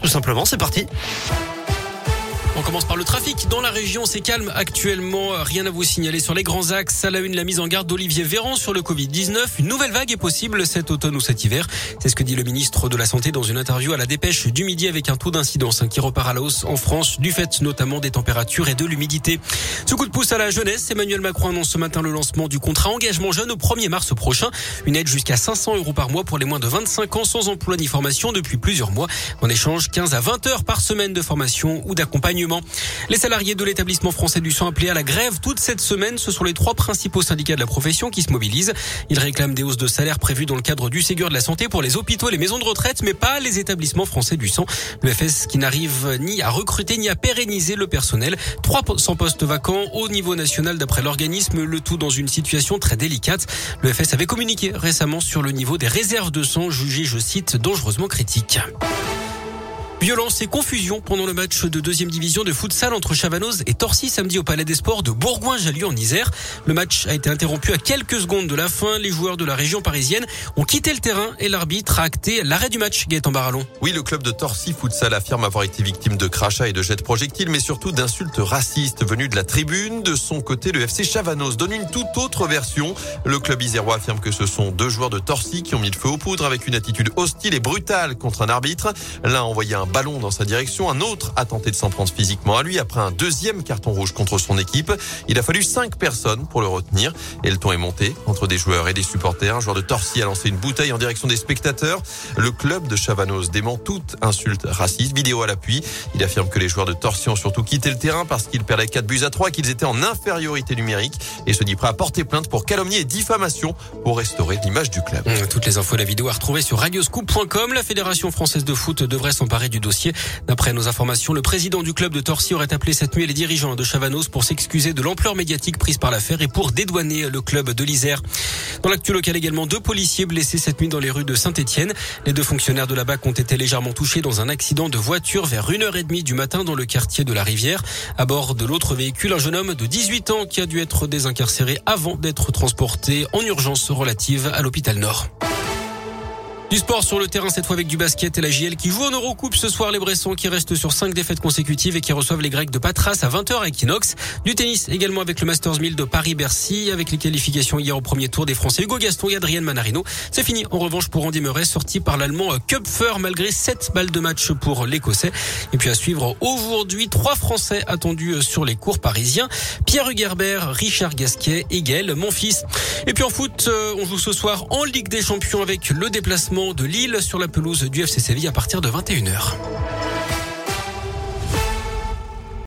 tout simplement. C'est parti. On commence par le trafic. Dans la région, c'est calme actuellement. Rien à vous signaler sur les grands axes. À la une, la mise en garde d'Olivier Véran sur le Covid-19. Une nouvelle vague est possible cet automne ou cet hiver. C'est ce que dit le ministre de la Santé dans une interview à la dépêche du midi avec un taux d'incidence qui repart à la hausse en France du fait notamment des températures et de l'humidité. Ce coup de pouce à la jeunesse, Emmanuel Macron annonce ce matin le lancement du contrat engagement jeune au 1er mars prochain. Une aide jusqu'à 500 euros par mois pour les moins de 25 ans sans emploi ni formation depuis plusieurs mois. En échange, 15 à 20 heures par semaine de formation ou d'accompagnement les salariés de l'établissement français du sang appelés à la grève toute cette semaine, ce sont les trois principaux syndicats de la profession qui se mobilisent. Ils réclament des hausses de salaire prévues dans le cadre du Ségur de la santé pour les hôpitaux et les maisons de retraite, mais pas les établissements français du sang. Le FS qui n'arrive ni à recruter ni à pérenniser le personnel. 300 postes vacants au niveau national d'après l'organisme, le tout dans une situation très délicate. Le FS avait communiqué récemment sur le niveau des réserves de sang jugées, je cite, dangereusement critiques. Violence et confusion pendant le match de deuxième division de futsal entre Chavanoz et Torcy samedi au Palais des Sports de Bourgoin-Jallieu en Isère. Le match a été interrompu à quelques secondes de la fin. Les joueurs de la région parisienne ont quitté le terrain et l'arbitre a acté l'arrêt du match. Gaëtan Barallon. Oui, le club de Torcy Futsal affirme avoir été victime de crachats et de jets de projectiles, mais surtout d'insultes racistes venues de la tribune. De son côté, le FC Chavanoz donne une toute autre version. Le club isérois affirme que ce sont deux joueurs de Torcy qui ont mis le feu aux poudres avec une attitude hostile et brutale contre un arbitre. L'un envoyé un ballon dans sa direction. Un autre a tenté de s'en prendre physiquement à lui après un deuxième carton rouge contre son équipe. Il a fallu cinq personnes pour le retenir et le ton est monté entre des joueurs et des supporters. Un joueur de Torcy a lancé une bouteille en direction des spectateurs. Le club de Chavanos dément toute insulte raciste. Vidéo à l'appui. Il affirme que les joueurs de Torcy ont surtout quitté le terrain parce qu'ils perdaient 4 buts à 3 et qu'ils étaient en infériorité numérique et se dit prêt à porter plainte pour calomnie et diffamation pour restaurer l'image du club. Toutes les infos de la vidéo à retrouver sur radioscoop.com. La Fédération française de foot devrait s'emparer du D'après nos informations, le président du club de Torcy aurait appelé cette nuit les dirigeants de Chavanos pour s'excuser de l'ampleur médiatique prise par l'affaire et pour dédouaner le club de l'Isère. Dans l'actu local également, deux policiers blessés cette nuit dans les rues de Saint-Etienne. Les deux fonctionnaires de la BAC ont été légèrement touchés dans un accident de voiture vers 1h30 du matin dans le quartier de la Rivière. À bord de l'autre véhicule, un jeune homme de 18 ans qui a dû être désincarcéré avant d'être transporté en urgence relative à l'hôpital Nord. Du sport sur le terrain cette fois avec du basket et la JL qui joue en Eurocoupe ce soir les Bressons qui restent sur cinq défaites consécutives et qui reçoivent les Grecs de Patras à 20h à Equinox. Du tennis également avec le Masters 1000 de Paris-Bercy avec les qualifications hier au premier tour des Français Hugo Gaston et Adrien Manarino. C'est fini en revanche pour Andy Murray sorti par l'Allemand Kupfer malgré 7 balles de match pour l'Écossais. Et puis à suivre aujourd'hui trois Français attendus sur les cours parisiens. Pierre Hugerbert, Richard Gasquet et Gaël Monfils. Et puis en foot, euh, on joue ce soir en Ligue des Champions avec le déplacement de Lille sur la pelouse du FC Séville à partir de 21h.